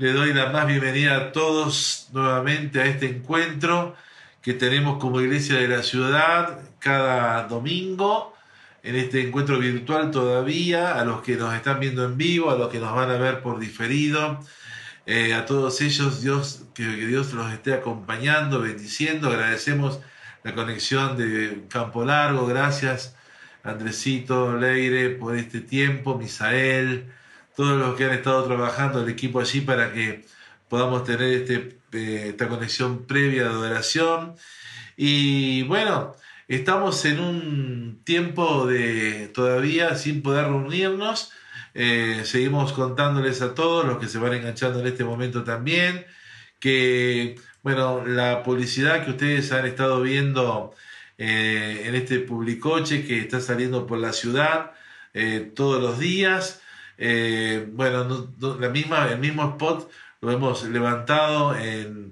Le doy la más bienvenida a todos nuevamente a este encuentro que tenemos como iglesia de la ciudad cada domingo, en este encuentro virtual todavía, a los que nos están viendo en vivo, a los que nos van a ver por diferido, eh, a todos ellos, Dios, que, que Dios los esté acompañando, bendiciendo, agradecemos la conexión de Campo Largo, gracias Andresito, Leire, por este tiempo, Misael, todos los que han estado trabajando, el equipo allí para que podamos tener este, eh, esta conexión previa de adoración. Y bueno, estamos en un tiempo de todavía sin poder reunirnos. Eh, seguimos contándoles a todos los que se van enganchando en este momento también que bueno la publicidad que ustedes han estado viendo eh, en este publicoche que está saliendo por la ciudad todos los días eh, bueno, la misma, el mismo spot lo hemos levantado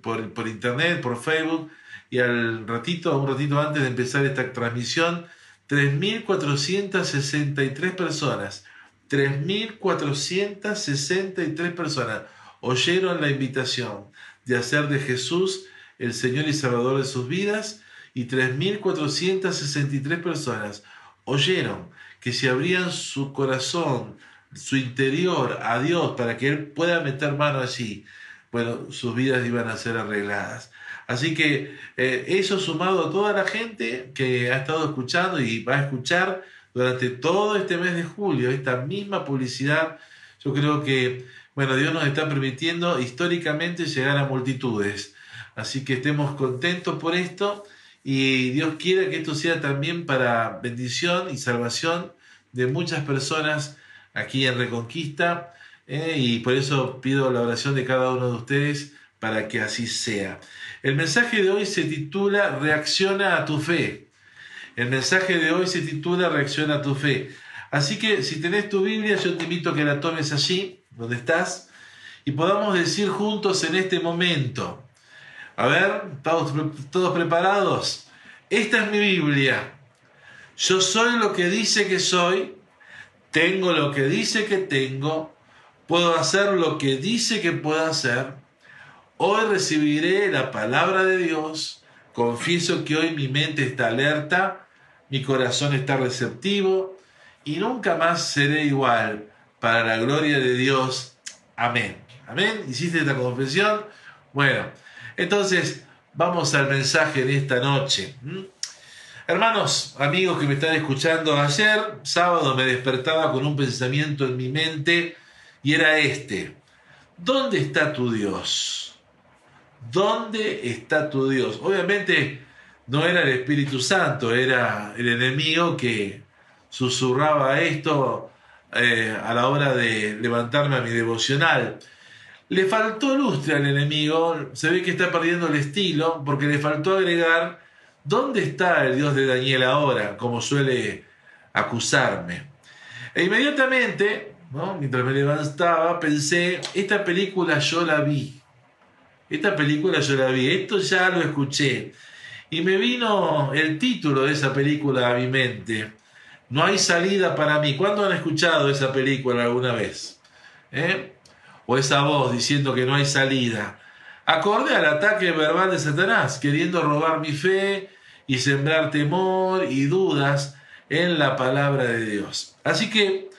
por, por, internet, por Facebook, y al ratito, un ratito antes de empezar esta transmisión, 3.463 personas, 3.463 personas oyeron la invitación de hacer de Jesús el Señor y Salvador de sus vidas y 3.463 personas oyeron que si abrían su corazón su interior a Dios para que Él pueda meter mano allí, bueno, sus vidas iban a ser arregladas. Así que eh, eso sumado a toda la gente que ha estado escuchando y va a escuchar durante todo este mes de julio, esta misma publicidad, yo creo que, bueno, Dios nos está permitiendo históricamente llegar a multitudes. Así que estemos contentos por esto y Dios quiere que esto sea también para bendición y salvación de muchas personas aquí en Reconquista eh, y por eso pido la oración de cada uno de ustedes para que así sea. El mensaje de hoy se titula Reacciona a tu fe. El mensaje de hoy se titula Reacciona a tu fe. Así que si tenés tu Biblia, yo te invito a que la tomes allí, donde estás, y podamos decir juntos en este momento. A ver, ¿estamos todos preparados? Esta es mi Biblia. Yo soy lo que dice que soy tengo lo que dice que tengo, puedo hacer lo que dice que puedo hacer. Hoy recibiré la palabra de Dios. Confieso que hoy mi mente está alerta, mi corazón está receptivo y nunca más seré igual para la gloria de Dios. Amén. Amén. ¿Hiciste esta confesión? Bueno, entonces vamos al mensaje de esta noche. Hermanos, amigos que me están escuchando, ayer sábado me despertaba con un pensamiento en mi mente y era este. ¿Dónde está tu Dios? ¿Dónde está tu Dios? Obviamente no era el Espíritu Santo, era el enemigo que susurraba esto eh, a la hora de levantarme a mi devocional. Le faltó lustre al enemigo, se ve que está perdiendo el estilo porque le faltó agregar ¿Dónde está el Dios de Daniel ahora? Como suele acusarme. E inmediatamente, mientras me levantaba, pensé, esta película yo la vi. Esta película yo la vi, esto ya lo escuché. Y me vino el título de esa película a mi mente. No hay salida para mí. ¿Cuándo han escuchado esa película alguna vez? ¿Eh? O esa voz diciendo que no hay salida. Acorde al ataque verbal de Satanás, queriendo robar mi fe, y sembrar temor y dudas en la palabra de Dios. Así que,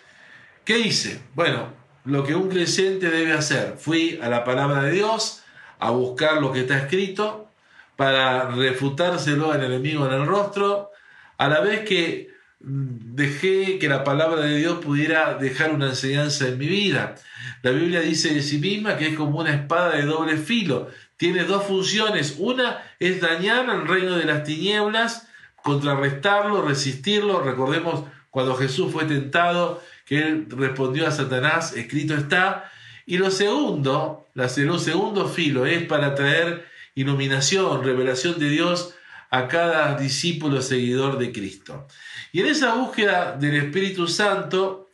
¿qué hice? Bueno, lo que un creyente debe hacer. Fui a la palabra de Dios a buscar lo que está escrito para refutárselo al enemigo en el rostro, a la vez que dejé que la palabra de Dios pudiera dejar una enseñanza en mi vida. La Biblia dice de sí misma que es como una espada de doble filo, tiene dos funciones. Una es dañar al reino de las tinieblas, contrarrestarlo, resistirlo. Recordemos cuando Jesús fue tentado, que él respondió a Satanás, escrito está. Y lo segundo, lo segundo filo es para traer iluminación, revelación de Dios a cada discípulo seguidor de Cristo. Y en esa búsqueda del Espíritu Santo,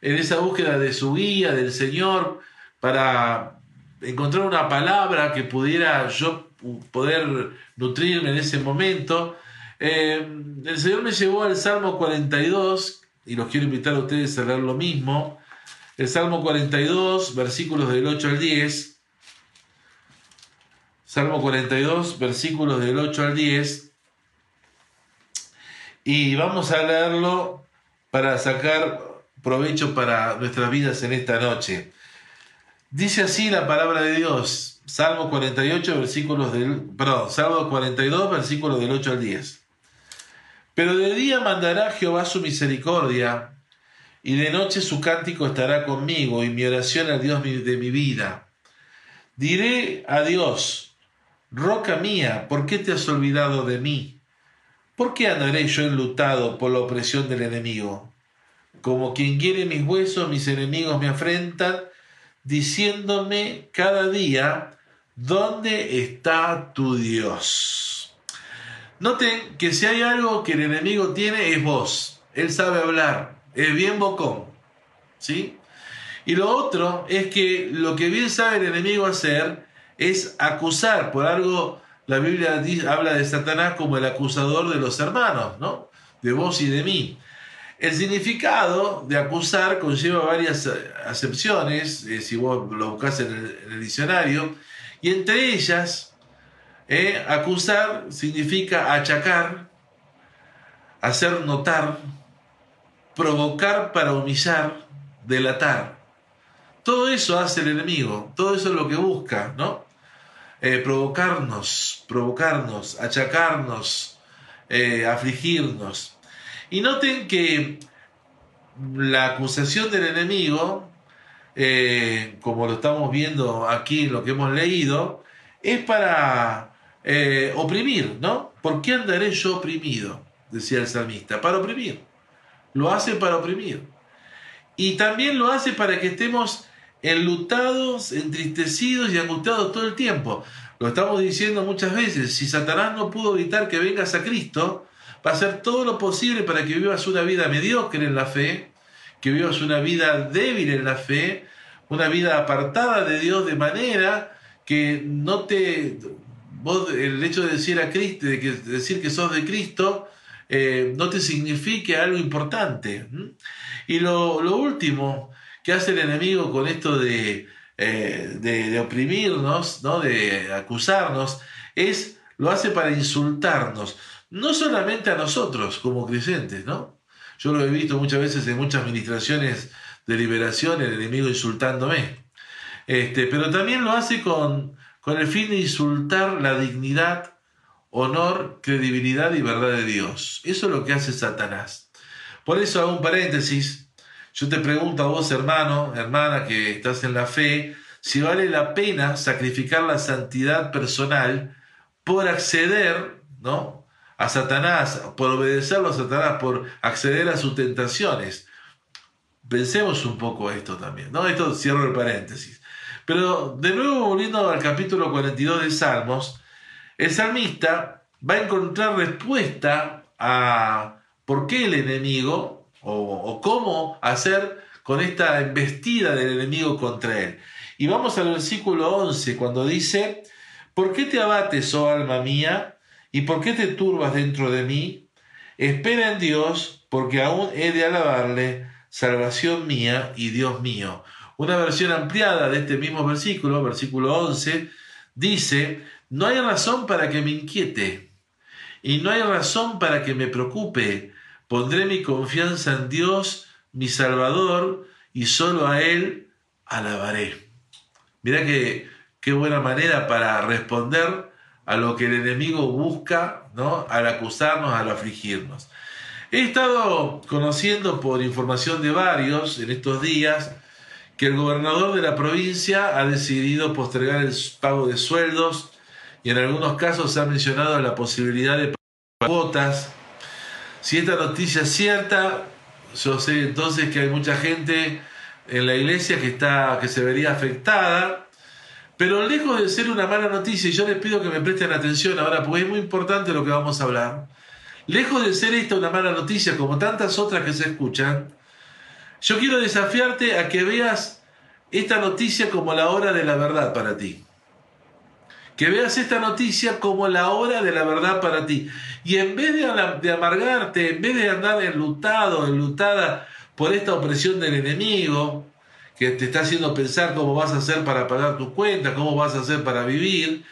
en esa búsqueda de su guía, del Señor, para encontrar una palabra que pudiera yo poder nutrirme en ese momento. Eh, el Señor me llevó al Salmo 42, y los quiero invitar a ustedes a leer lo mismo. El Salmo 42, versículos del 8 al 10. Salmo 42, versículos del 8 al 10. Y vamos a leerlo para sacar provecho para nuestras vidas en esta noche. Dice así la palabra de Dios, Salmo 48, versículos del, perdón, Salmo 42, versículos del 8 al 10. Pero de día mandará Jehová su misericordia, y de noche su cántico estará conmigo, y mi oración al Dios de mi vida. Diré a Dios, roca mía, ¿por qué te has olvidado de mí? ¿Por qué andaré yo enlutado por la opresión del enemigo? Como quien quiere mis huesos, mis enemigos me afrentan, diciéndome cada día, ¿dónde está tu Dios? Noten que si hay algo que el enemigo tiene es voz. Él sabe hablar, es bien bocón. ¿Sí? Y lo otro es que lo que bien sabe el enemigo hacer es acusar por algo. La Biblia habla de Satanás como el acusador de los hermanos, ¿no? De vos y de mí. El significado de acusar conlleva varias acepciones, eh, si vos lo buscas en el diccionario, y entre ellas eh, acusar significa achacar, hacer notar, provocar para humillar, delatar. Todo eso hace el enemigo, todo eso es lo que busca, ¿no? Eh, provocarnos, provocarnos, achacarnos, eh, afligirnos. Y noten que la acusación del enemigo, como lo estamos viendo aquí en lo que hemos leído, es para eh, oprimir, ¿no? ¿Por qué andaré yo oprimido? Decía el salmista, para oprimir. Lo hace para oprimir. Y también lo hace para que estemos enlutados, entristecidos y angustiados todo el tiempo. Lo estamos diciendo muchas veces, si Satanás no pudo evitar que vengas a Cristo, va a hacer todo lo posible para que vivas una vida mediocre en la fe, que vivas una vida débil en la fe, una vida apartada de Dios de manera que no te vos el hecho de decir a Cristo, de que, decir que sos de Cristo, eh, no te signifique algo importante. Y lo, último que hace el enemigo con esto de, eh, de, oprimirnos, ¿no? de acusarnos, es lo hace para insultarnos, no solamente a nosotros como creyentes, ¿no? Yo lo he visto muchas veces en muchas administraciones de liberación, el enemigo insultándome. Este, pero también lo hace con, con el fin de insultar la dignidad, honor, credibilidad y verdad de Dios. Eso es lo que hace Satanás. Por eso hago un paréntesis. Yo te pregunto a vos, hermano, hermana, que estás en la fe, si vale la pena sacrificar la santidad personal por acceder, ¿no? A Satanás, por obedecerlo a Satanás, por acceder a sus tentaciones. Pensemos un poco esto también, ¿no? Esto cierro el paréntesis. Pero de nuevo volviendo al capítulo 42 de Salmos, el salmista va a encontrar respuesta a por qué el enemigo o, cómo hacer con esta embestida del enemigo contra él. Y vamos al versículo 11 cuando dice, ¿por qué te abates, oh alma mía? ¿Y por qué te turbas dentro de mí? Espera en Dios, porque aún he de alabarle, salvación mía y Dios mío. Una versión ampliada de este mismo versículo, versículo 11, dice, no hay razón para que me inquiete y no hay razón para que me preocupe. Pondré mi confianza en Dios, mi Salvador, y solo a Él alabaré. Mira qué buena manera para responder a lo que el enemigo busca, ¿no? Al acusarnos, al afligirnos. He estado conociendo por información de varios en estos días que el gobernador de la provincia ha decidido postergar el pago de sueldos y en algunos casos se ha mencionado la posibilidad de pagar cuotas. Si esta noticia es cierta, yo sé entonces que hay mucha gente en la iglesia que, está, que se vería afectada, pero lejos de ser una mala noticia, y yo les pido que me presten atención ahora, porque es muy importante lo que vamos a hablar, lejos de ser esta una mala noticia, como tantas otras que se escuchan, yo quiero desafiarte a que veas esta noticia como la hora de la verdad para ti. Que veas esta noticia como la hora de la verdad para ti. Y en vez de, amargarte, en vez de andar enlutado, enlutada por esta opresión del enemigo, que te está haciendo pensar cómo vas a hacer para pagar tus cuentas, cómo vas a hacer para vivir,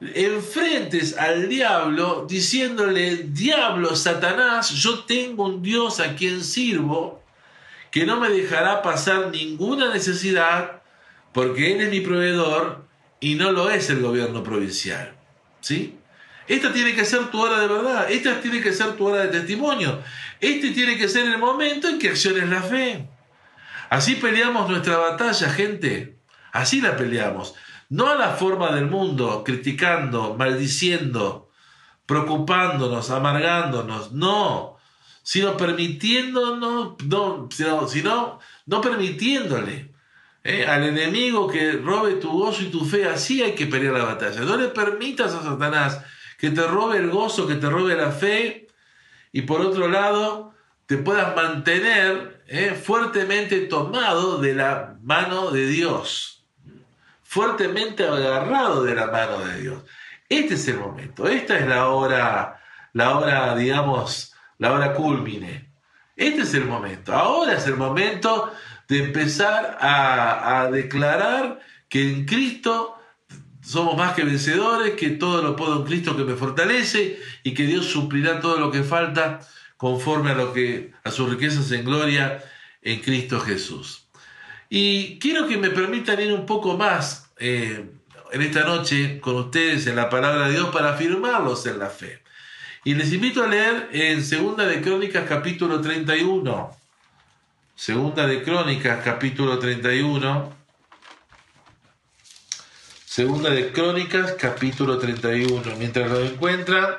enfrentes al diablo diciéndole, diablo, Satanás, yo tengo un Dios a quien sirvo que no me dejará pasar ninguna necesidad porque Él es mi proveedor y no lo es el gobierno provincial. ¿Sí? Esta tiene que ser tu hora de verdad, esta tiene que ser tu hora de testimonio, este tiene que ser el momento en que acciones la fe. Así peleamos nuestra batalla, gente. Así la peleamos. No a la forma del mundo, criticando, maldiciendo, preocupándonos, amargándonos. No, sino permitiéndonos, no, sino, no permitiéndole eh, al enemigo que robe tu gozo y tu fe. Así hay que pelear la batalla. No le permitas a Satanás que te robe el gozo, que te robe la fe. Y por otro lado, te puedas mantener eh, fuertemente tomado de la mano de Dios, fuertemente agarrado de la mano de Dios. Este es el momento, esta es la hora, la hora, digamos, la hora culmine. Este es el momento, ahora es el momento de empezar a, a declarar que en Cristo somos más que vencedores, que todo lo puedo en Cristo que me fortalece y que Dios suplirá todo lo que falta conforme a lo que a sus riquezas en gloria en Cristo Jesús. Y quiero que me permitan ir un poco más eh, en esta noche con ustedes en la palabra de Dios para afirmarlos en la fe. Y les invito a leer en Segunda de Crónicas capítulo 31. Segunda de Crónicas capítulo 31. Segunda de Crónicas capítulo 31. Mientras lo encuentran,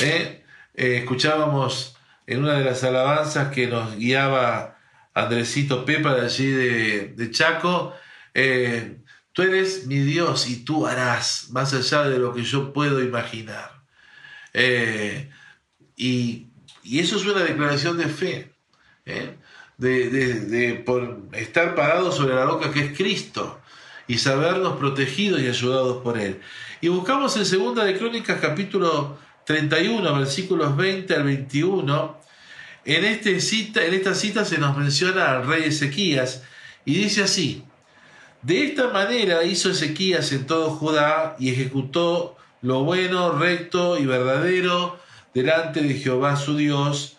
eh, eh, escuchábamos en una de las alabanzas que nos guiaba Andresito Pepa de allí de, Chaco, eh, tú eres mi Dios y tú harás más allá de lo que yo puedo imaginar. Eh, y, eso es una declaración de fe, de, de, por estar parado sobre la roca que es Cristo y sabernos protegidos y ayudados por Él. Y buscamos en Segunda de Crónicas capítulo 31, versículos 20 al 21, en, este cita, en esta cita se nos menciona al rey Ezequías y dice así, de esta manera hizo Ezequías en todo Judá y ejecutó lo bueno, recto y verdadero delante de Jehová su Dios,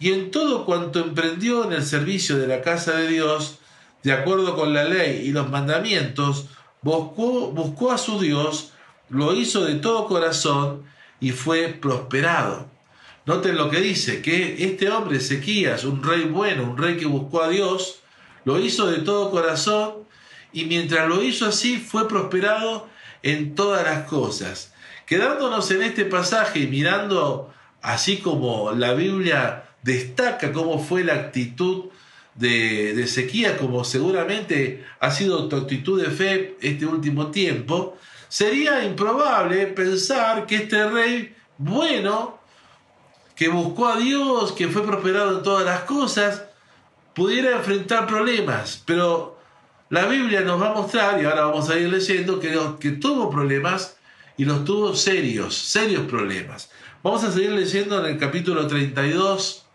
y en todo cuanto emprendió en el servicio de la casa de Dios, de acuerdo con la ley y los mandamientos, buscó, buscó a su Dios, lo hizo de todo corazón, y fue prosperado. Noten lo que dice, que este hombre, Ezequías, un rey bueno, un rey que buscó a Dios, lo hizo de todo corazón y mientras lo hizo así fue prosperado en todas las cosas. Quedándonos en este pasaje y mirando así como la Biblia destaca cómo fue la actitud de, de como seguramente ha sido tu actitud de fe este último tiempo, Sería improbable pensar que este rey bueno, que buscó a Dios, que fue prosperado en todas las cosas, pudiera enfrentar problemas. Pero la Biblia nos va a mostrar, y ahora vamos a ir leyendo, que, que tuvo problemas y los tuvo serios, serios problemas. Vamos a seguir leyendo en el capítulo 32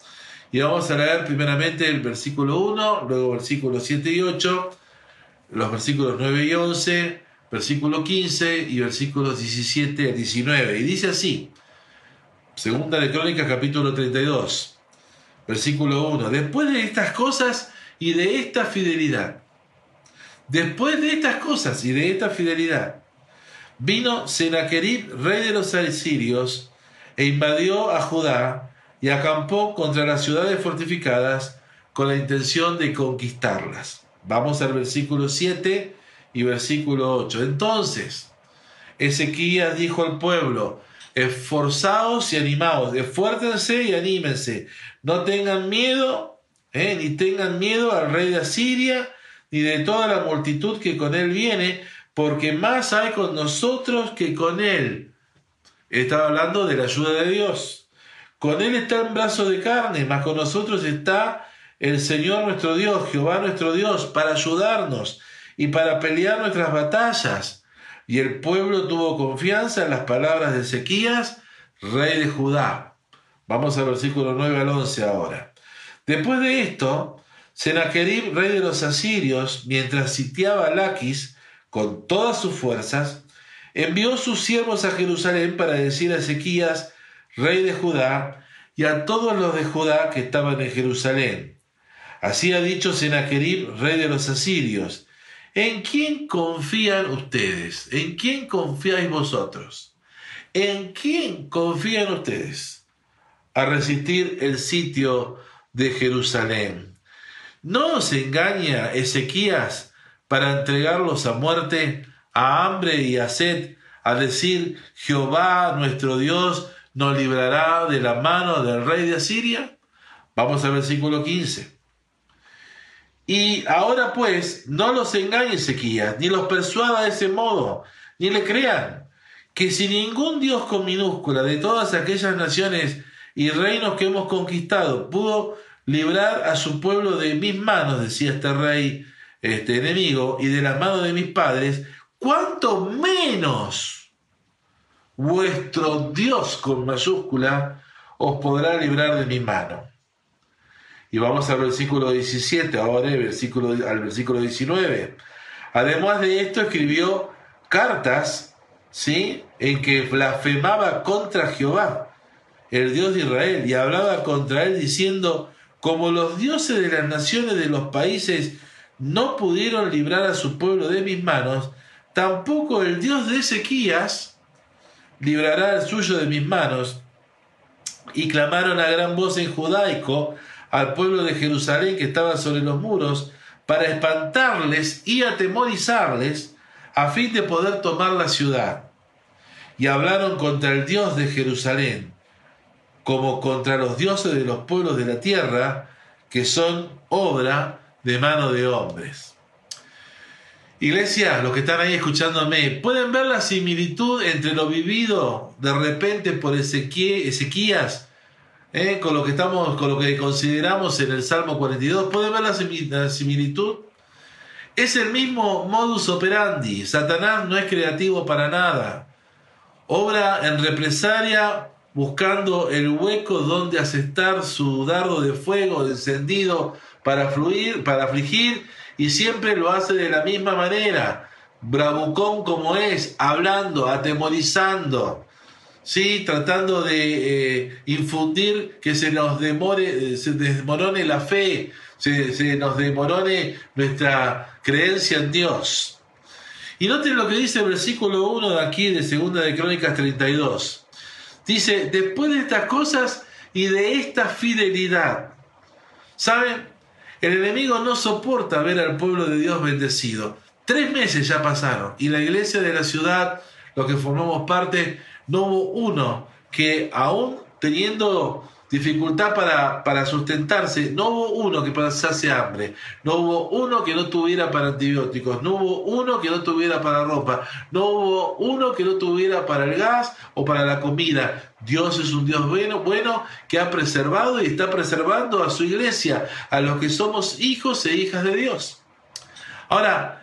y vamos a leer primeramente el versículo 1, luego versículos 7 y 8, los versículos 9 y 11, versículo 15 y versículos 17 a 19. Y dice así, Segunda de Crónicas capítulo 32, versículo 1, después de estas cosas y de esta fidelidad, después de estas cosas y de esta fidelidad, vino Sennacherib, rey de los asirios, e invadió a Judá y acampó contra las ciudades fortificadas con la intención de conquistarlas. Vamos al versículo 7 y versículo 8. Entonces, Ezequías dijo al pueblo, esforzaos y animaos, esfuércense y anímense, no tengan miedo, eh, ni tengan miedo al rey de Asiria, ni de toda la multitud que con él viene, porque más hay con nosotros que con él. Estaba hablando de la ayuda de Dios. Con él está el brazo de carne, más con nosotros está el Señor nuestro Dios, Jehová nuestro Dios, para ayudarnos y para pelear nuestras batallas. Y el pueblo tuvo confianza en las palabras de Ezequías, rey de Judá. Vamos al versículo 9 al 11 ahora. Después de esto, Sennacherib, rey de los asirios, mientras sitiaba a Laquis con todas sus fuerzas, envió sus siervos a Jerusalén para decir a Ezequías, rey de Judá, y a todos los de Judá que estaban en Jerusalén. Así ha dicho Sennacherib, rey de los asirios. ¿En quién confían ustedes? ¿En quién confiáis vosotros? ¿En quién confían ustedes? A resistir el sitio de Jerusalén. ¿No os engaña Ezequías para entregarlos a muerte, a hambre y a sed, a decir, Jehová nuestro Dios nos librará de la mano del rey de Asiria? Vamos al versículo 15. Y ahora pues, no los engañe Ezequías, ni los persuada de ese modo, ni le crean, que si ningún Dios con minúscula de todas aquellas naciones y reinos que hemos conquistado pudo librar a su pueblo de mis manos, decía este rey este enemigo, y de las manos de mis padres, cuánto menos vuestro Dios con mayúscula os podrá librar de mi mano. Y vamos al versículo 17, ahora al versículo 19. Además de esto escribió cartas, ¿sí? En que blasfemaba contra Jehová, el Dios de Israel, y hablaba contra él diciendo, como los dioses de las naciones de los países no pudieron librar a su pueblo de mis manos, tampoco el Dios de Ezequías librará el suyo de mis manos. Y clamaron a gran voz en judaico, al pueblo de Jerusalén que estaba sobre los muros para espantarles y atemorizarles a fin de poder tomar la ciudad. Y hablaron contra el Dios de Jerusalén, como contra los dioses de los pueblos de la tierra, que son obra de mano de hombres. Iglesia, los que están ahí escuchándome, ¿pueden ver la similitud entre lo vivido de repente por Ezequías ¿eh? con lo que estamos, con lo que consideramos en el Salmo 42, ¿pueden ver la similitud? Es el mismo modus operandi. Satanás no es creativo para nada. Obra en represalia buscando el hueco donde asestar su dardo de fuego encendido para fluir, para afligir, y siempre lo hace de la misma manera, bravucón como es, hablando, atemorizando, ¿sí? tratando de eh, infundir que se nos demore, se desmorone la fe, se, se, nos demorone nuestra creencia en Dios. Y noten lo que dice el versículo 1 de aquí de Segunda de Crónicas 32. Dice, después de estas cosas y de esta fidelidad, ¿saben? El enemigo no soporta ver al pueblo de Dios bendecido. Tres meses ya pasaron y la iglesia de la ciudad, los que formamos parte, no hubo uno que aún teniendo dificultad para, para, sustentarse, no hubo uno que pasase hambre, no hubo uno que no tuviera para antibióticos, no hubo uno que no tuviera para ropa, no hubo uno que no tuviera para el gas o para la comida. Dios es un Dios bueno, bueno que ha preservado y está preservando a su iglesia, a los que somos hijos e hijas de Dios. Ahora,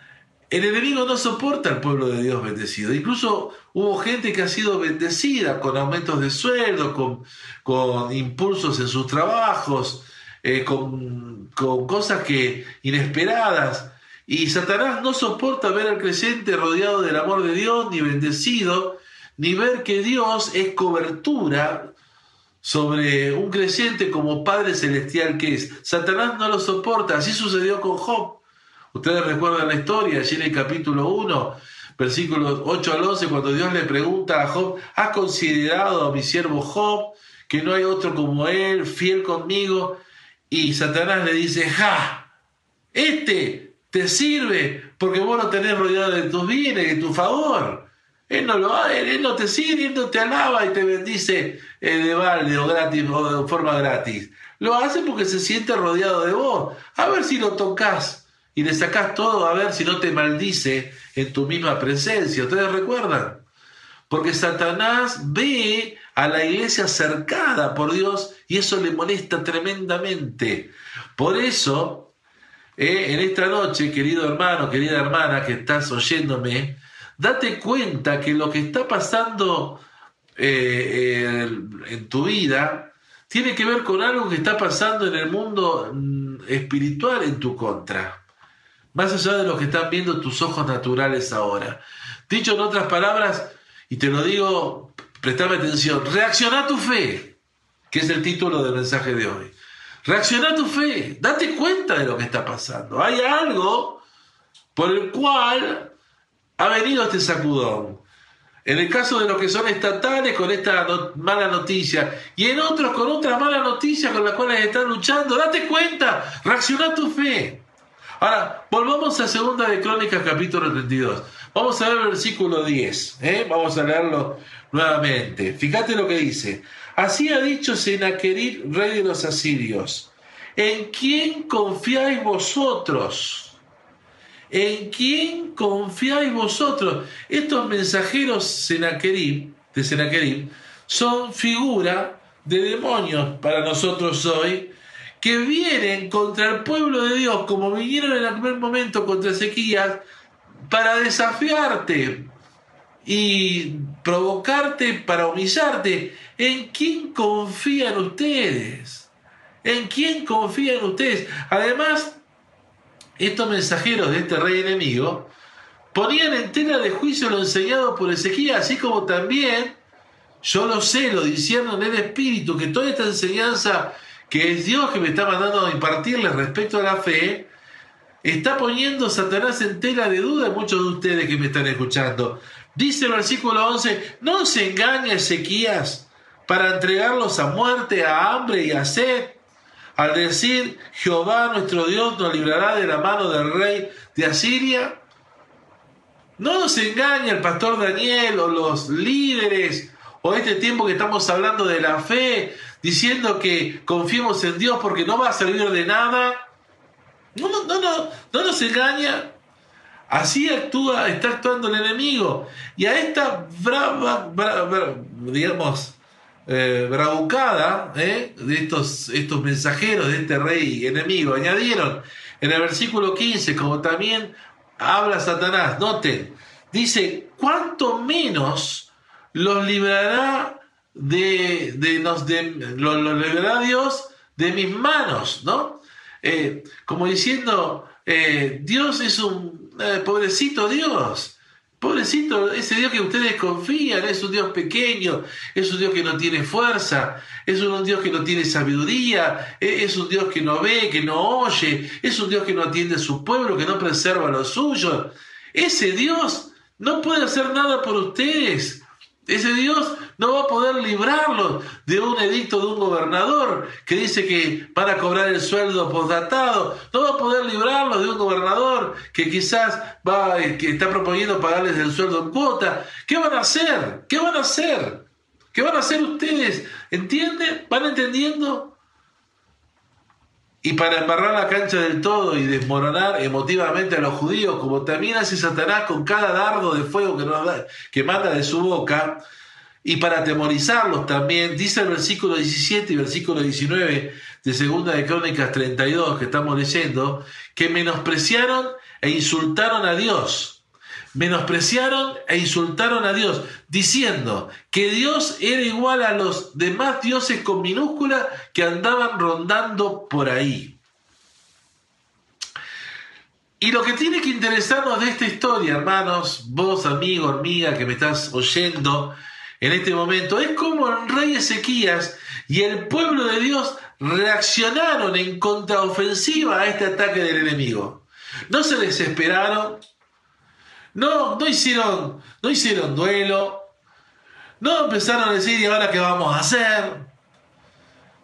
el enemigo no soporta al pueblo de Dios bendecido. Incluso hubo gente que ha sido bendecida con aumentos de sueldo, con, impulsos en sus trabajos, eh, con, con cosas que inesperadas. Y Satanás no soporta ver al creyente rodeado del amor de Dios, ni bendecido, ni ver que Dios es cobertura sobre un creyente como Padre Celestial que es. Satanás no lo soporta. Así sucedió con Job. Ustedes recuerdan la historia, allí en el capítulo 1, versículos 8 al 11, cuando Dios le pregunta a Job, ¿has considerado a mi siervo Job, que no hay otro como él, fiel conmigo? Y Satanás le dice, ja, este te sirve porque vos lo tenés rodeado de tus bienes, de tu favor. Él no lo él no te sirve, él no te alaba y te bendice eh, de balde o gratis o de forma gratis. Lo hace porque se siente rodeado de vos. A ver si lo tocas y le sacás todo a ver si no te maldice en tu misma presencia. ¿Ustedes recuerdan? Porque Satanás ve a la iglesia cercada por Dios y eso le molesta tremendamente. Por eso, eh, en esta noche, querido hermano, querida hermana que estás oyéndome, date cuenta que lo que está pasando eh, en tu vida tiene que ver con algo que está pasando en el mundo mm, espiritual en tu contra más allá de lo que están viendo tus ojos naturales ahora. Dicho en otras palabras, y te lo digo, prestame atención, reacciona a tu fe, que es el título del mensaje de hoy. Reacciona a tu fe, date cuenta de lo que está pasando. Hay algo por el cual ha venido este sacudón. En el caso de los que son estatales con esta mala noticia y en otros con otra mala noticia con la cual están luchando, date cuenta, reacciona a tu fe. Ahora, volvamos a segunda de Crónicas capítulo 32. Vamos a ver el versículo 10. ¿eh? Vamos a leerlo nuevamente. Fíjate lo que dice. Así ha dicho Senaquerib, rey de los asirios. ¿En quién confiáis vosotros? ¿En quién confiáis vosotros? Estos mensajeros Senaquerib, de Senaquerib son figura de demonios para nosotros hoy que vienen contra el pueblo de Dios, como vinieron en aquel momento contra Ezequías, para desafiarte y provocarte para humillarte. ¿En quién confían ustedes? ¿En quién confían ustedes? Además, estos mensajeros de este rey enemigo ponían en tela de juicio lo enseñado por Ezequías, así como también, yo lo sé, lo diciendo en el Espíritu, que toda esta enseñanza que es Dios que me está mandando a impartirles respecto a la fe, está poniendo Satanás en tela de duda muchos de ustedes que me están escuchando. Dice el versículo 11, no se engaña Ezequías para entregarlos a muerte, a hambre y a sed, al decir, Jehová nuestro Dios nos librará de la mano del rey de Asiria. No nos engaña el pastor Daniel o los líderes o este tiempo que estamos hablando de la fe, diciendo que confiemos en Dios porque no va a servir de nada. No, no, no, no, no nos engaña. Así actúa, está actuando el enemigo. Y a esta brava, digamos, eh, bravucada eh, de estos, estos mensajeros de este rey enemigo, añadieron en el versículo 15, como también habla Satanás, noten, dice, ¿cuánto menos los librará de, de, nos, de lo, liberará Dios de mis manos, ¿no? Eh, como diciendo, eh, Dios es un eh, pobrecito Dios. Pobrecito, ese Dios que ustedes confían es un Dios pequeño, es un Dios que no tiene fuerza, es un Dios que no tiene sabiduría, e, es un Dios que no ve, que no oye, es un Dios que no atiende a su pueblo, que no preserva a los suyos. Ese Dios no puede hacer nada por ustedes. Ese Dios no va a poder librarlos de un edicto de un gobernador que dice que van a cobrar el sueldo postdatado. No va a poder librarlos de un gobernador que quizás va, que está proponiendo pagarles el sueldo en cuota. ¿Qué van a hacer? ¿Qué van a hacer? ¿Qué van a hacer ustedes? ¿Entienden? ¿Van entendiendo? Y para embarrar la cancha del todo y desmoronar emotivamente a los judíos, como también hace Satanás con cada dardo de fuego que, nos da, que manda de su boca, y para atemorizarlos también, dice el versículo 17 y versículo 19 de Segunda de Crónicas 32 que estamos leyendo, que menospreciaron e insultaron a Dios menospreciaron e insultaron a Dios, diciendo que Dios era igual a los demás dioses con minúscula que andaban rondando por ahí. Y lo que tiene que interesarnos de esta historia, hermanos, vos, amigo, amiga, que me estás oyendo en este momento, es cómo el rey Ezequías y el pueblo de Dios reaccionaron en contraofensiva a este ataque del enemigo. No se desesperaron, no, no hicieron, no hicieron duelo. No empezaron a decir, ¿y ahora qué vamos a hacer?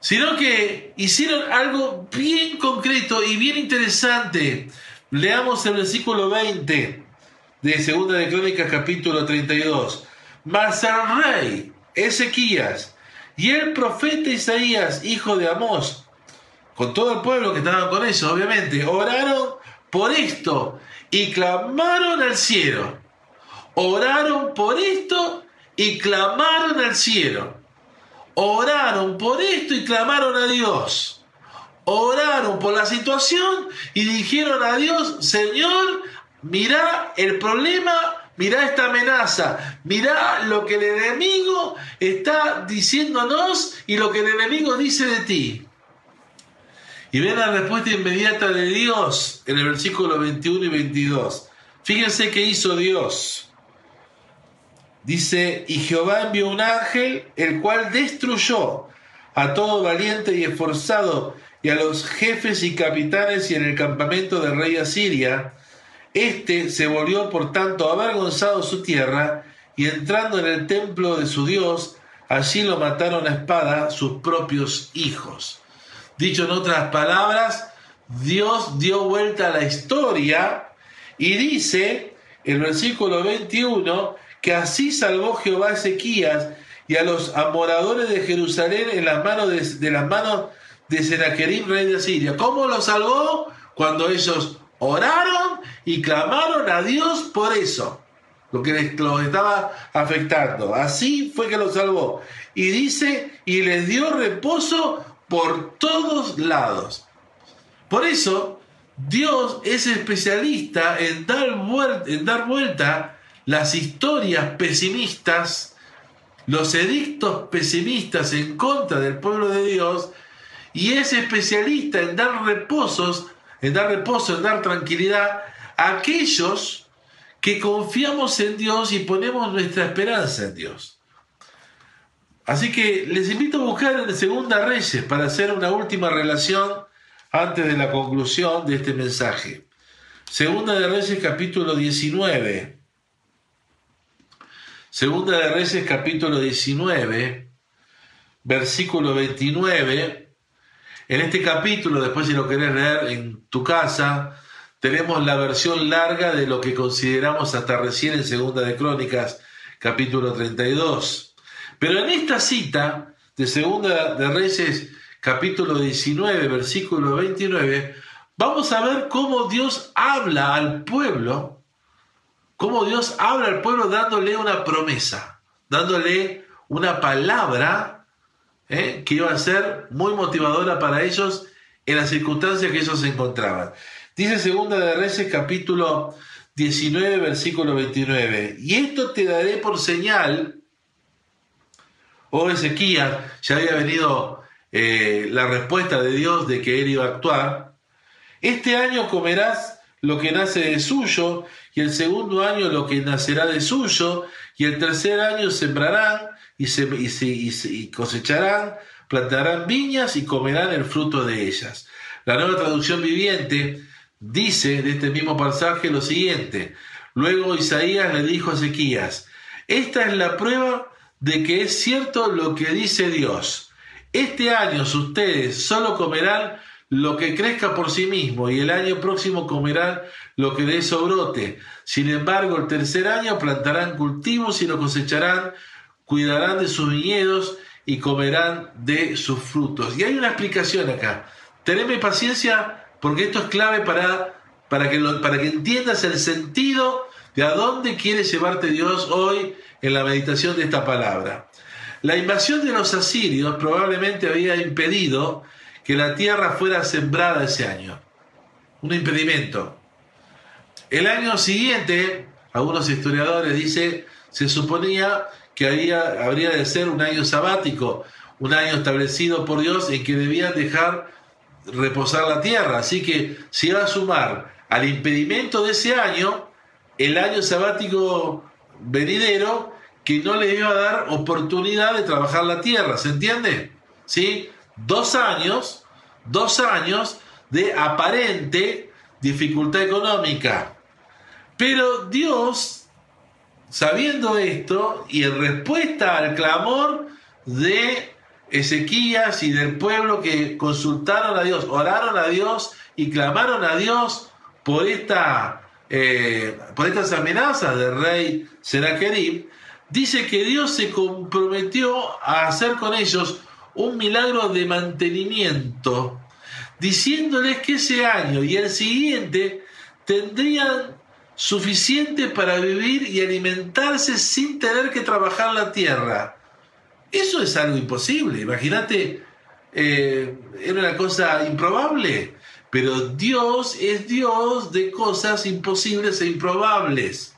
Sino que hicieron algo bien concreto y bien interesante. Leamos el versículo 20 de Segunda de Crónicas capítulo 32. Mas el rey Ezequías y el profeta Isaías, hijo de Amós, con todo el pueblo que estaban con ellos, obviamente, oraron por esto y clamaron al cielo. Oraron por esto y clamaron al cielo. Oraron por esto y clamaron a Dios. Oraron por la situación y dijeron a Dios, Señor, mira el problema, mira esta amenaza, mira lo que el enemigo está diciéndonos y lo que el enemigo dice de ti. Y ven la respuesta inmediata de Dios en el versículo 21 y 22. Fíjense qué hizo Dios. Dice, y Jehová envió un ángel, el cual destruyó a todo valiente y esforzado, y a los jefes y capitanes y en el campamento del rey Asiria. Este se volvió por tanto avergonzado su tierra, y entrando en el templo de su Dios, allí lo mataron a espada sus propios hijos. Dicho en otras palabras, Dios dio vuelta a la historia y dice, el versículo 21, que así salvó Jehová a Ezequías y a los amoradores de Jerusalén en las manos de, las manos de Sennacherib, rey de Asiria. ¿Cómo los salvó? Cuando ellos oraron y clamaron a Dios por eso, lo que les los estaba afectando. Así fue que los salvó. Y dice, y les dio reposo por todos lados. Por eso, Dios es especialista en dar, en dar vuelta las historias pesimistas, los edictos pesimistas en contra del pueblo de Dios, y es especialista en dar reposos, en dar reposo, en dar tranquilidad a aquellos que confiamos en Dios y ponemos nuestra esperanza en Dios. Así que les invito a buscar en Segunda Reyes para hacer una última relación antes de la conclusión de este mensaje. Segunda de Reyes capítulo 19. Segunda de Reyes capítulo 19, versículo 29. En este capítulo, después si lo querés leer en tu casa, tenemos la versión larga de lo que consideramos hasta recién en Segunda de Crónicas, capítulo 32. Pero en esta cita de Segunda de Reyes, capítulo 19, versículo 29, vamos a ver cómo Dios habla al pueblo cómo Dios habla al pueblo dándole una promesa, dándole una palabra ¿eh? que iba a ser muy motivadora para ellos en las circunstancias que ellos se encontraban. Dice Segunda de Reyes capítulo 19 versículo 29, y esto te daré por señal, oh Ezequías, ya había venido eh, la respuesta de Dios de que él iba a actuar, este año comerás lo que nace de suyo y el segundo año lo que nacerá de suyo, y el tercer año sembrarán y, se, y, cosecharán, plantarán viñas y comerán el fruto de ellas. La nueva traducción viviente dice de este mismo pasaje lo siguiente. Luego Isaías le dijo a Ezequías, esta es la prueba de que es cierto lo que dice Dios. Este año ustedes solo comerán lo que crezca por sí mismo, y el año próximo comerán lo que de eso brote. Sin embargo, el tercer año plantarán cultivos y lo cosecharán, cuidarán de sus viñedos y comerán de sus frutos. Y hay una explicación acá. Teneme paciencia porque esto es clave para, para, que, para que entiendas el sentido de a dónde quiere llevarte Dios hoy en la meditación de esta palabra. La invasión de los asirios probablemente había impedido que la tierra fuera sembrada ese año. Un impedimento. El año siguiente, algunos historiadores dicen, se suponía que había, habría de ser un año sabático, un año establecido por Dios en que debían dejar reposar la tierra. Así que se iba a sumar al impedimento de ese año el año sabático venidero que no le iba a dar oportunidad de trabajar la tierra. ¿Se entiende? ¿Sí? Dos años, dos años de aparente dificultad económica. Pero Dios, sabiendo esto y en respuesta al clamor de Ezequías y del pueblo que consultaron a Dios, oraron a Dios y clamaron a Dios por, esta, eh, por estas amenazas del rey Sennacherib, dice que Dios se comprometió a hacer con ellos un milagro de mantenimiento, diciéndoles que ese año y el siguiente tendrían suficiente para vivir y alimentarse sin tener que trabajar la tierra. Eso es algo imposible. Imagínate, eh, era una cosa improbable, pero Dios es Dios de cosas imposibles e improbables.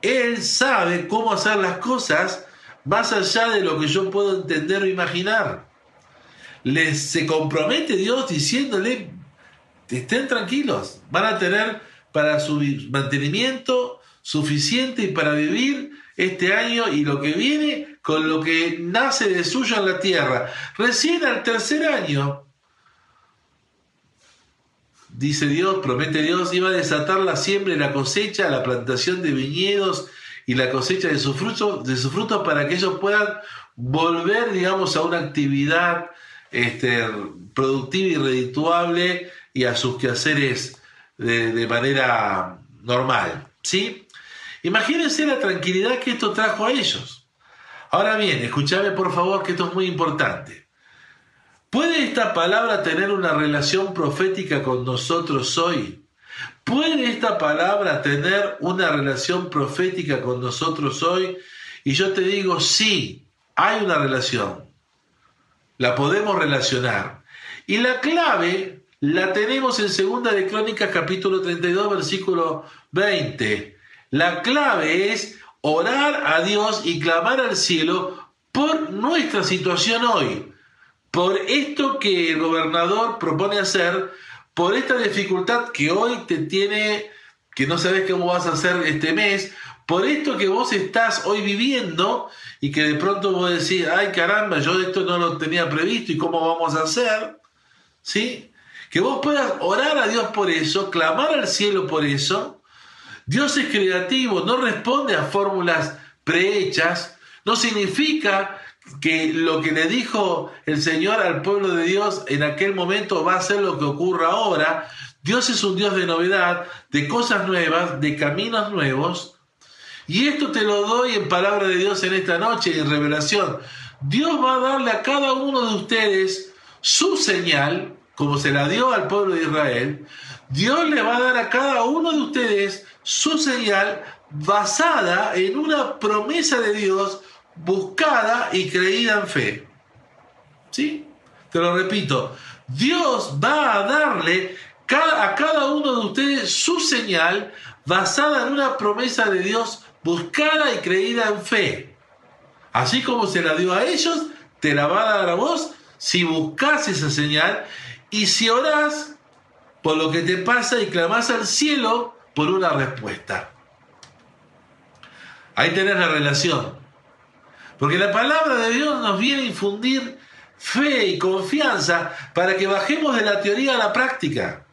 Él sabe cómo hacer las cosas más allá de lo que yo puedo entender o imaginar. Les se compromete Dios diciéndole, estén tranquilos, van a tener para su mantenimiento suficiente para vivir este año y lo que viene con lo que nace de suyo en la tierra. Recién al tercer año, dice Dios, promete Dios, iba a desatar la siembra y la cosecha, la plantación de viñedos y la cosecha de sus frutos, de sus frutos para que ellos puedan volver, digamos, a una actividad este, productiva y redituable y a sus quehaceres de, de manera normal. ¿Sí? Imagínense la tranquilidad que esto trajo a ellos. Ahora bien, escúchame por favor que esto es muy importante. ¿Puede esta palabra tener una relación profética con nosotros hoy? ¿Puede esta palabra tener una relación profética con nosotros hoy? Y yo te digo, sí, hay una relación. La podemos relacionar. Y la clave la tenemos en Segunda de Crónicas capítulo 32 versículo 20. La clave es orar a Dios y clamar al cielo por nuestra situación hoy, por esto que el gobernador propone hacer, por esta dificultad que hoy te tiene, que no sabes cómo vas a hacer este mes, por esto que vos estás hoy viviendo y que de pronto vos decís, ay caramba, yo esto no lo tenía previsto y cómo vamos a hacer, ¿sí? Que vos puedas orar a Dios por eso, clamar al cielo por eso. Dios es creativo, no responde a fórmulas prehechas, no significa que lo que le dijo el Señor al pueblo de Dios en aquel momento va a ser lo que ocurra ahora. Dios es un Dios de novedad, de cosas nuevas, de caminos nuevos. Y esto te lo doy en palabra de Dios en esta noche, en revelación. Dios va a darle a cada uno de ustedes su señal, como se la dio al pueblo de Israel. Dios le va a dar a cada uno de ustedes su señal basada en una promesa de Dios buscada y creída en fe. ¿Sí? Te lo repito, Dios va a darle a cada uno de ustedes su señal basada en una promesa de Dios buscada y creída en fe. Así como se la dio a ellos, te la va a dar a vos si buscas esa señal y si orás por lo que te pasa y clamás al cielo por una respuesta. Ahí tenés la relación. Porque la palabra de Dios nos viene a infundir fe y confianza para que bajemos de la teoría a la práctica.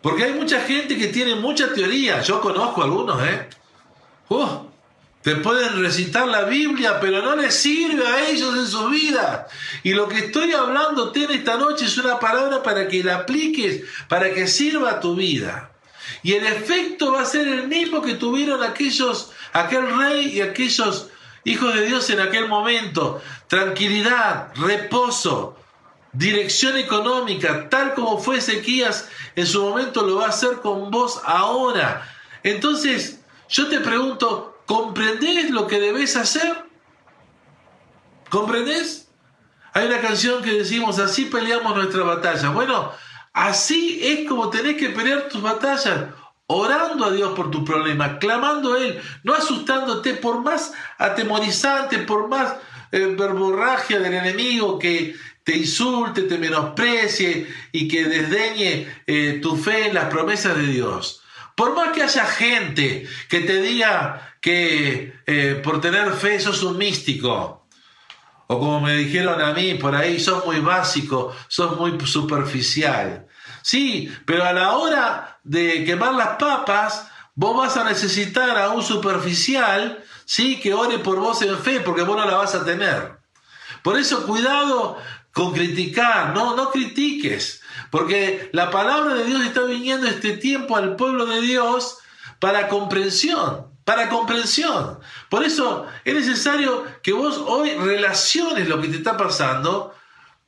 Porque hay mucha gente que tiene mucha teoría. Yo conozco algunos, ¿eh? Uh, te pueden recitar la Biblia, pero no les sirve a ellos en su vida. Y lo que estoy hablando en esta noche es una palabra para que la apliques, para que sirva a tu vida. Y el efecto va a ser el mismo que tuvieron aquellos, aquel rey y aquellos hijos de Dios en aquel momento. Tranquilidad, reposo, dirección económica, tal como fue Ezequías en su momento, lo va a hacer con vos ahora. Entonces, yo te pregunto, ¿comprendés lo que debes hacer? ¿Comprendés? Hay una canción que decimos, así peleamos nuestra batalla. Bueno, así es como tenés que pelear tus batallas, orando a Dios por tu problema, clamando a Él, no asustándote por más atemorizante, por más eh, verborragia del enemigo que te insulte, te menosprecie y que desdeñe eh, tu fe en las promesas de Dios. Por más que haya gente que te diga que eh, por tener fe sos un místico, o como me dijeron a mí por ahí, sos muy básico, sos muy superficial. Sí, pero a la hora de quemar las papas, vos vas a necesitar a un superficial, sí, que ore por vos en fe, porque vos no la vas a tener. Por eso cuidado con criticar, no, no critiques. Porque la palabra de Dios está viniendo este tiempo al pueblo de Dios para comprensión, para comprensión. Por eso es necesario que vos hoy relaciones lo que te está pasando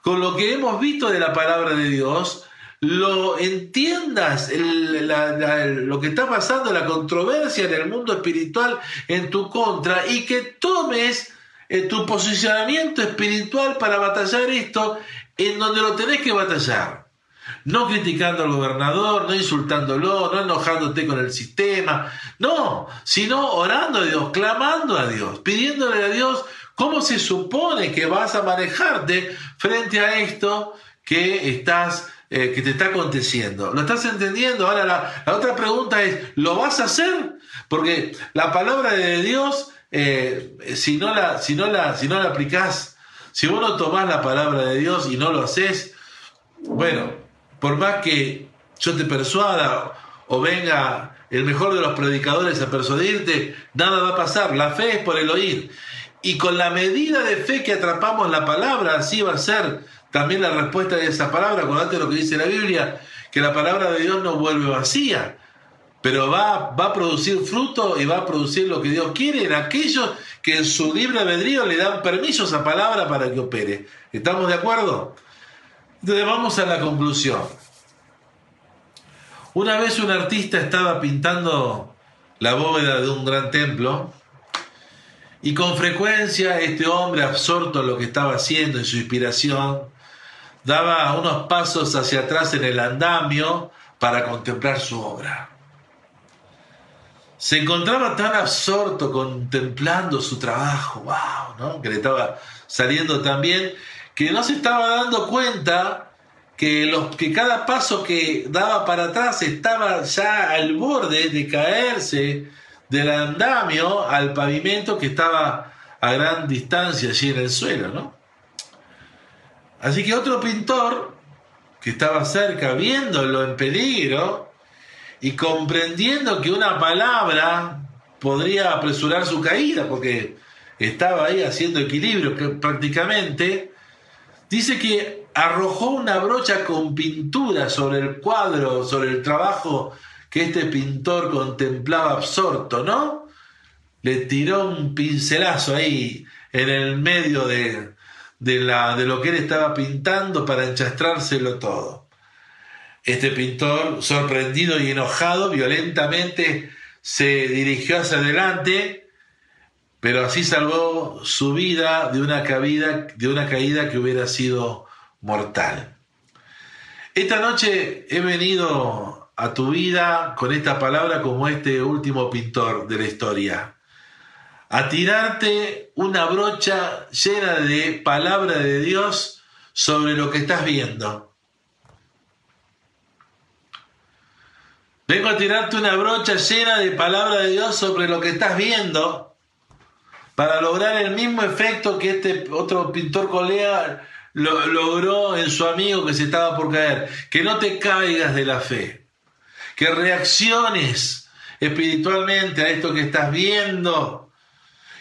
con lo que hemos visto de la palabra de Dios, lo entiendas, lo que está pasando, la controversia en el mundo espiritual en tu contra y que tomes eh, tu posicionamiento espiritual para batallar esto en donde lo tenés que batallar. No criticando al gobernador, no insultándolo, no enojándote con el sistema, no, sino orando a Dios, clamando a Dios, pidiéndole a Dios cómo se supone que vas a manejarte frente a esto que estás eh, que te está aconteciendo. ¿Lo estás entendiendo? Ahora la, otra pregunta es, ¿lo vas a hacer? Porque la palabra de Dios, eh, si, no la, si, no la, si no la aplicás, si vos no tomás la palabra de Dios y no lo haces, bueno, por más que yo te persuada o venga el mejor de los predicadores a persuadirte, nada va a pasar. La fe es por el oír. Y con la medida de fe que atrapamos la palabra, así va a ser también la respuesta de esa palabra. Acordate lo que dice la Biblia, que la palabra de Dios no vuelve vacía, pero va, va a producir fruto y va a producir lo que Dios quiere en aquellos que en su libre albedrío le dan permiso a esa palabra para que opere. ¿Estamos de acuerdo? Entonces vamos a la conclusión. Una vez un artista estaba pintando la bóveda de un gran templo y con frecuencia este hombre absorto en lo que estaba haciendo, en su inspiración, daba unos pasos hacia atrás en el andamio para contemplar su obra. Se encontraba tan absorto contemplando su trabajo, wow, ¿no? que le estaba saliendo tan bien, que no se estaba dando cuenta que, los, que cada paso que daba para atrás estaba ya al borde de caerse del andamio al pavimento que estaba a gran distancia allí en el suelo, ¿no? Así que otro pintor que estaba cerca, viéndolo en peligro y comprendiendo que una palabra podría apresurar su caída, porque estaba ahí haciendo equilibrio prácticamente, dice que arrojó una brocha con pintura sobre el cuadro, sobre el trabajo que este pintor contemplaba absorto, ¿no? Le tiró un pincelazo ahí en el medio de, de, la, de lo que él estaba pintando para enchastrárselo todo. Este pintor, sorprendido y enojado, violentamente se dirigió hacia adelante, pero así salvó su vida de una caída, de una caída que hubiera sido mortal. Esta noche he venido a tu vida con esta palabra como este último pintor de la historia, a tirarte una brocha llena de palabra de Dios sobre lo que estás viendo. Vengo a tirarte una brocha llena de palabra de Dios sobre lo que estás viendo para lograr el mismo efecto que este otro pintor colega lo, logró en su amigo que se estaba por caer. Que no te caigas de la fe. Que reacciones espiritualmente a esto que estás viendo.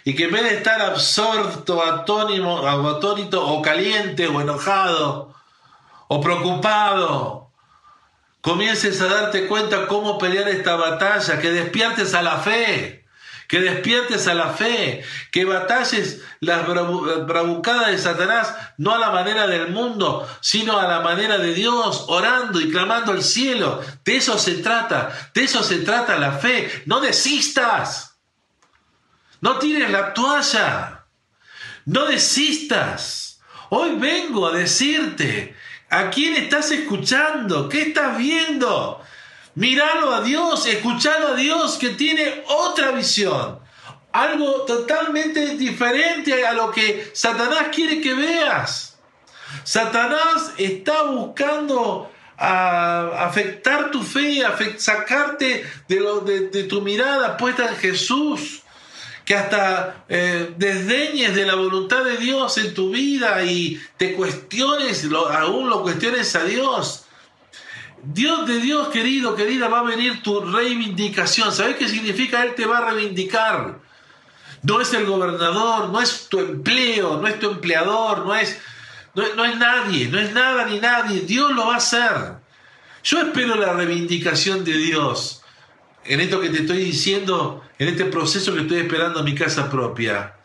Y que en vez de estar absorto, atónimo, atónito o caliente o enojado o preocupado, comiences a darte cuenta cómo pelear esta batalla, que despiertes a la fe que despiertes a la fe, que batalles las bravucadas de Satanás, no a la manera del mundo, sino a la manera de Dios, orando y clamando al cielo. De eso se trata, de eso se trata la fe. No desistas, no tires la toalla, no desistas. Hoy vengo a decirte, ¿a quién estás escuchando? ¿Qué estás viendo? Míralo a Dios, escuchalo a Dios que tiene otra visión. Algo totalmente diferente a lo que Satanás quiere que veas. Satanás está buscando afectar tu fe, sacarte de, de, tu mirada puesta en Jesús, que hasta eh, desdeñes de la voluntad de Dios en tu vida y te cuestiones, aún lo cuestiones a Dios. Dios de Dios, querido, querida, va a venir tu reivindicación. ¿Sabes qué significa? Él te va a reivindicar. No es el gobernador, no es tu empleo, no es tu empleador, no es, no, es nadie, no es nada ni nadie. Dios lo va a hacer. Yo espero la reivindicación de Dios en esto que te estoy diciendo, en este proceso que estoy esperando en mi casa propia.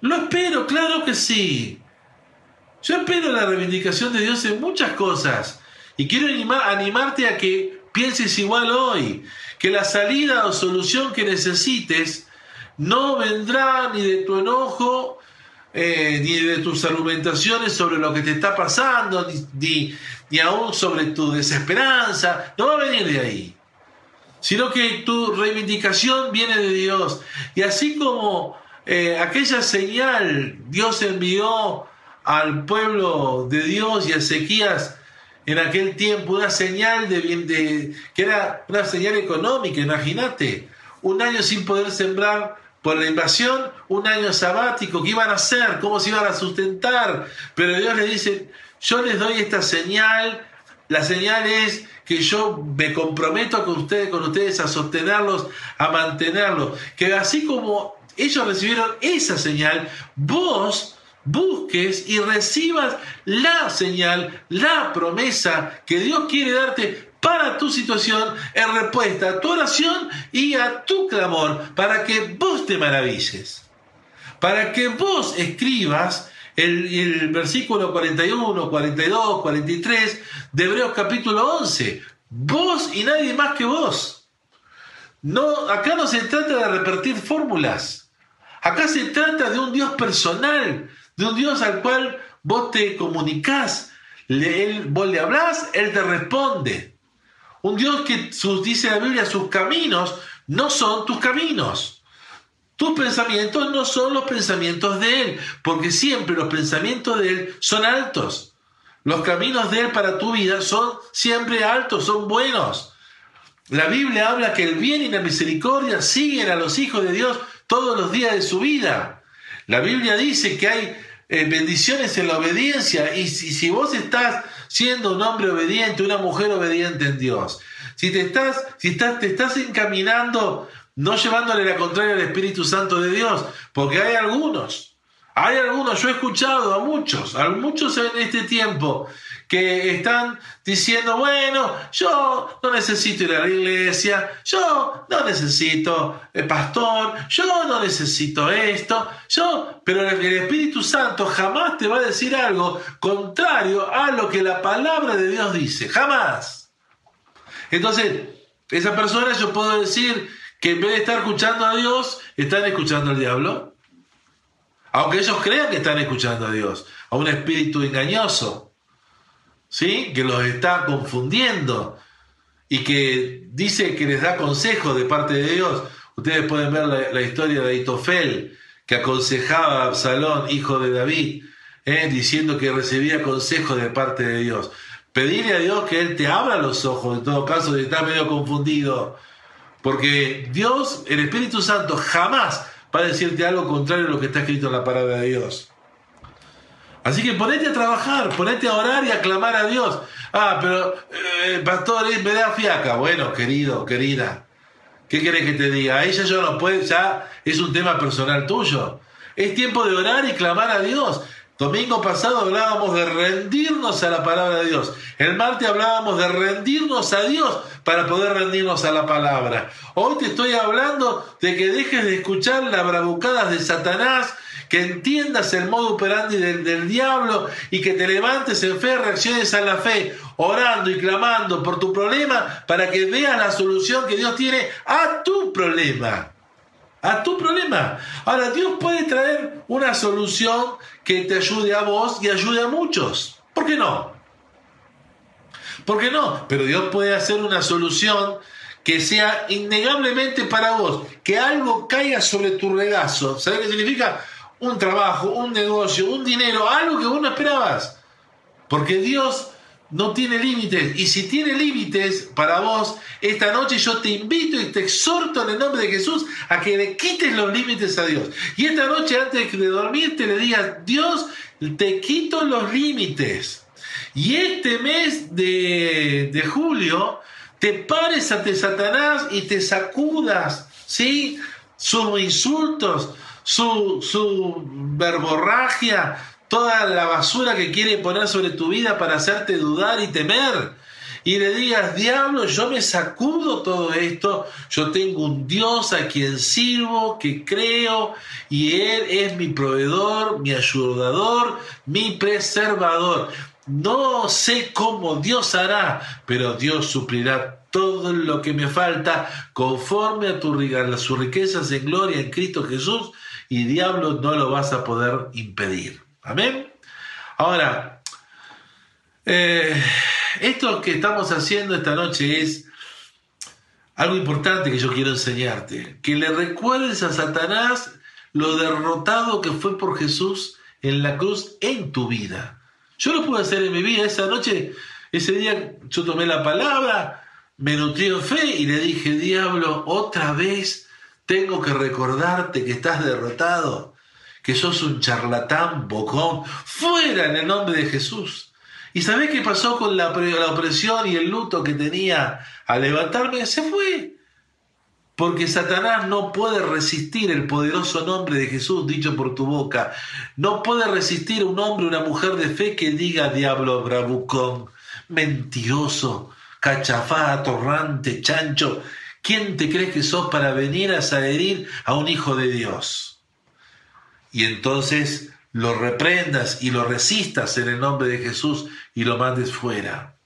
Lo espero, claro que sí. Yo espero la reivindicación de Dios en muchas cosas. Y quiero animarte a que pienses igual hoy, que la salida o solución que necesites no vendrá ni de tu enojo, eh, ni de tus argumentaciones sobre lo que te está pasando, ni, ni, aún sobre tu desesperanza, no va a venir de ahí, sino que tu reivindicación viene de Dios. Y así como eh, aquella señal Dios envió al pueblo de Dios y a Ezequías, en aquel tiempo una señal de, de que era una señal económica, imagínate, un año sin poder sembrar por la invasión, un año sabático, ¿qué iban a hacer? ¿Cómo se iban a sustentar? Pero Dios les dice, yo les doy esta señal, la señal es que yo me comprometo con ustedes, con ustedes a sostenerlos, a mantenerlos, que así como ellos recibieron esa señal, vos busques y recibas la señal, la promesa que Dios quiere darte para tu situación en respuesta a tu oración y a tu clamor, para que vos te maravilles, para que vos escribas el, versículo 41, 42, 43 de Hebreos capítulo 11. Vos y nadie más que vos. No, acá no se trata de repetir fórmulas. Acá se trata de un Dios personal, de un Dios al cual vos te comunicás. él, vos le hablás, Él te responde. Un Dios que sus, dice la Biblia, sus caminos no son tus caminos. Tus pensamientos no son los pensamientos de Él, porque siempre los pensamientos de Él son altos. Los caminos de Él para tu vida son siempre altos, son buenos. La Biblia habla que el bien y la misericordia siguen a los hijos de Dios todos los días de su vida. La Biblia dice que hay eh, bendiciones en la obediencia y si, vos estás siendo un hombre obediente, una mujer obediente en Dios, si te estás, si estás, te estás encaminando, no llevándole la contraria al Espíritu Santo de Dios, porque hay algunos, hay algunos, yo he escuchado a muchos, a muchos en este tiempo, que están diciendo, bueno, yo no necesito ir a la iglesia, yo no necesito el pastor, yo no necesito esto, yo, pero el Espíritu Santo jamás te va a decir algo contrario a lo que la palabra de Dios dice, jamás. Entonces, esa persona yo puedo decir que en vez de estar escuchando a Dios, están escuchando al diablo. Aunque ellos crean que están escuchando a Dios, a un espíritu engañoso. ¿sí? que los está confundiendo y que dice que les da consejo de parte de Dios. Ustedes pueden ver la, historia de Aitofel, que aconsejaba a Absalón, hijo de David, ¿eh? diciendo que recibía consejo de parte de Dios. Pedirle a Dios que Él te abra los ojos, en todo caso, si estás medio confundido. Porque Dios, el Espíritu Santo, jamás va a decirte algo contrario a lo que está escrito en la palabra de Dios. Así que ponete a trabajar, ponete a orar y a clamar a Dios. Ah, pero, eh, pastor, me da fiaca. Bueno, querido, querida, ¿qué querés que te diga? Ella ya no puede, ya es un tema personal tuyo. Es tiempo de orar y clamar a Dios. Domingo pasado hablábamos de rendirnos a la palabra de Dios. El martes hablábamos de rendirnos a Dios para poder rendirnos a la palabra. Hoy te estoy hablando de que dejes de escuchar las bravucadas de Satanás que entiendas el modo operandi del, del diablo y que te levantes en fe, reacciones a la fe, orando y clamando por tu problema para que veas la solución que Dios tiene a tu problema. A tu problema. Ahora, Dios puede traer una solución que te ayude a vos y ayude a muchos. ¿Por qué no? ¿Por qué no? Pero Dios puede hacer una solución que sea innegablemente para vos, que algo caiga sobre tu regazo. ¿Sabes qué significa? un trabajo, un negocio, un dinero, algo que vos no esperabas. Porque Dios no tiene límites. Y si tiene límites para vos, esta noche yo te invito y te exhorto en el nombre de Jesús a que le quites los límites a Dios. Y esta noche antes de dormir te le digas, Dios, te quito los límites. Y este mes de, de julio, te pares ante Satanás y te sacudas, ¿sí? Sus insultos, su, su verborragia, toda la basura que quiere poner sobre tu vida para hacerte dudar y temer. Y le digas, diablo, yo me sacudo todo esto, yo tengo un Dios a quien sirvo, que creo, y Él es mi proveedor, mi ayudador, mi preservador. No sé cómo Dios hará, pero Dios suplirá todo lo que me falta conforme a, tu, a sus riquezas en gloria en Cristo Jesús y diablo no lo vas a poder impedir. Amén. Ahora, eh, esto que estamos haciendo esta noche es algo importante que yo quiero enseñarte. Que le recuerdes a Satanás lo derrotado que fue por Jesús en la cruz en tu vida. Yo lo pude hacer en mi vida. Esa noche, ese día, yo tomé la palabra, me nutrí en fe y le dije, diablo, otra vez tengo que recordarte que estás derrotado, que sos un charlatán, bocón, fuera en el nombre de Jesús. ¿Y sabés qué pasó con la, opresión y el luto que tenía al levantarme? Se fue. Porque Satanás no puede resistir el poderoso nombre de Jesús dicho por tu boca. No puede resistir un hombre, una mujer de fe que diga diablo bravucón, mentiroso, cachafá, atorrante, chancho. ¿Quién te crees que sos para venir a salir a un hijo de Dios? Y entonces lo reprendas y lo resistas en el nombre de Jesús y lo mandes fuera.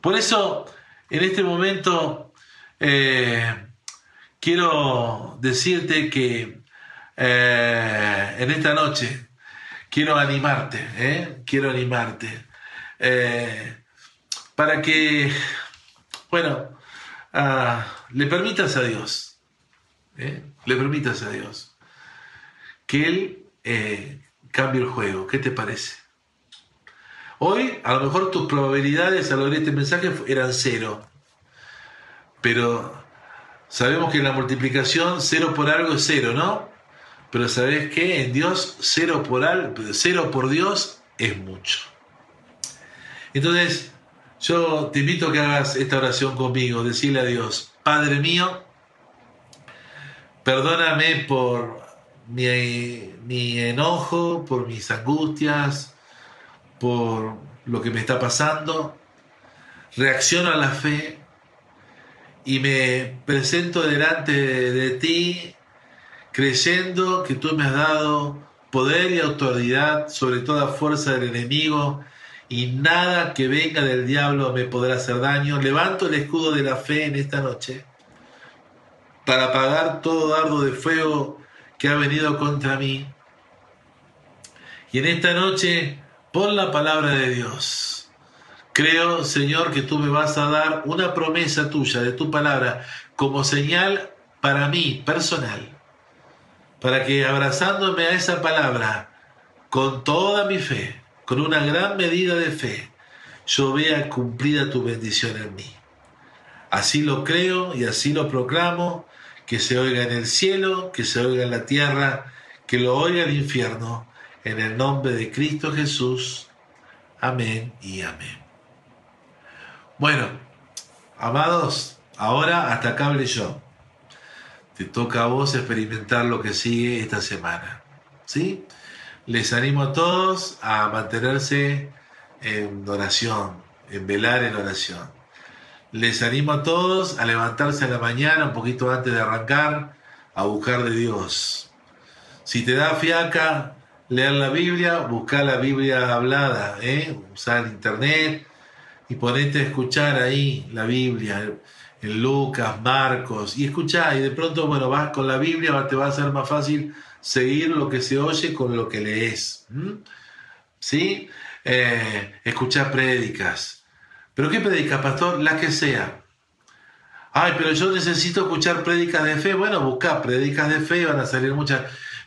Por eso, en este momento, eh, quiero decirte que eh, en esta noche quiero animarte, ¿eh? quiero animarte para que, bueno, ah, le permitas a Dios, le permitas a Dios que Él eh, cambie el juego. ¿Qué te parece? Hoy, a lo mejor tus probabilidades al oír este mensaje eran cero, pero sabemos que en la multiplicación cero por algo es cero, ¿no? Pero ¿sabes qué? En Dios cero por, algo, cero por Dios es mucho. Entonces, yo te invito a que hagas esta oración conmigo, decirle a Dios, Padre mío, perdóname por mi, enojo, por mis angustias, por lo que me está pasando, reacciono a la fe y me presento delante de, ti creyendo que tú me has dado poder y autoridad sobre toda fuerza del enemigo y nada que venga del diablo me podrá hacer daño. Levanto el escudo de la fe en esta noche para apagar todo dardo de fuego que ha venido contra mí. Y en esta noche pon la palabra de Dios. Creo, Señor, que tú me vas a dar una promesa tuya, de tu palabra, como señal para mí, personal, para que abrazándome a esa palabra, con toda mi fe, con una gran medida de fe, yo vea cumplida tu bendición en mí. Así lo creo y así lo proclamo que se oiga en el cielo, que se oiga en la tierra, que lo oiga el infierno, en el nombre de Cristo Jesús. Amén y amén. Bueno, amados, ahora hasta acá hablé yo. Te toca a vos experimentar lo que sigue esta semana. ¿Sí? Les animo a todos a mantenerse en oración, en velar en oración. Les animo a todos a levantarse a la mañana, un poquito antes de arrancar, a buscar de Dios. Si te da fiaca leer la Biblia, busca la Biblia hablada, ¿eh? usar internet y ponete a escuchar ahí la Biblia, en Lucas, Marcos, y escuchá, y de pronto, bueno, vas con la Biblia, te va a ser más fácil seguir lo que se oye con lo que lees. ¿Sí? Eh, escuchar prédicas, ¿Pero qué predica, pastor? La que sea. Ay, pero yo necesito escuchar prédicas de fe. Bueno, busca prédicas de fe, van a salir muchas.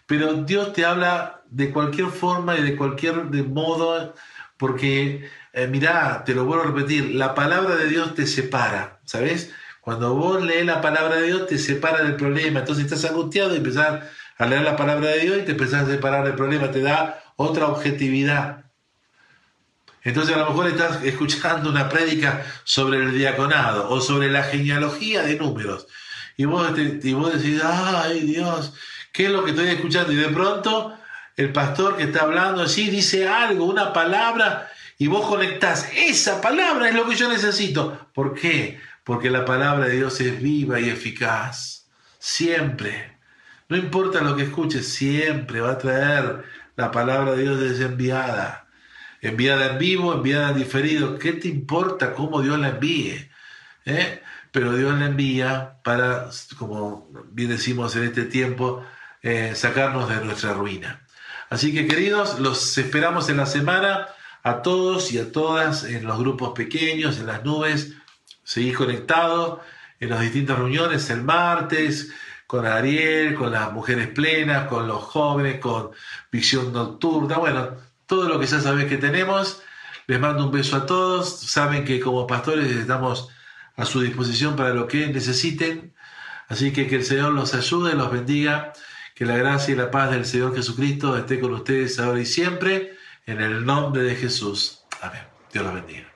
Pero Dios te habla de cualquier forma y de cualquier de modo, porque, eh, mirá, te lo vuelvo a repetir, la palabra de Dios te separa, ¿sabes? Cuando vos lees la palabra de Dios, te separa del problema. Entonces estás angustiado y empezás a leer la palabra de Dios y te empezás a separar del problema. Te da otra objetividad. Entonces a lo mejor estás escuchando una prédica sobre el diaconado o sobre la genealogía de números. Y vos, y vos decís, ay Dios, ¿qué es lo que estoy escuchando? Y de pronto el pastor que está hablando así dice algo, una palabra, y vos conectás, esa palabra es lo que yo necesito. ¿Por qué? Porque la palabra de Dios es viva y eficaz. Siempre. No importa lo que escuches, siempre va a traer la palabra de Dios desde enviada enviada en vivo, enviada en diferido. ¿Qué te importa cómo Dios la envíe? ¿Eh? Pero Dios la envía para, como bien decimos en este tiempo, eh, sacarnos de nuestra ruina. Así que queridos, los esperamos en la semana a todos y a todas en los grupos pequeños, en las nubes. Seguís conectados en las distintas reuniones el martes, con Ariel, con las mujeres plenas, con los jóvenes, con visión nocturna. Bueno, todo lo que ya sabéis que tenemos. Les mando un beso a todos. Saben que como pastores estamos a su disposición para lo que necesiten. Así que que el Señor los ayude, los bendiga, que la gracia y la paz del Señor Jesucristo esté con ustedes ahora y siempre, en el nombre de Jesús. Amén. Dios los bendiga.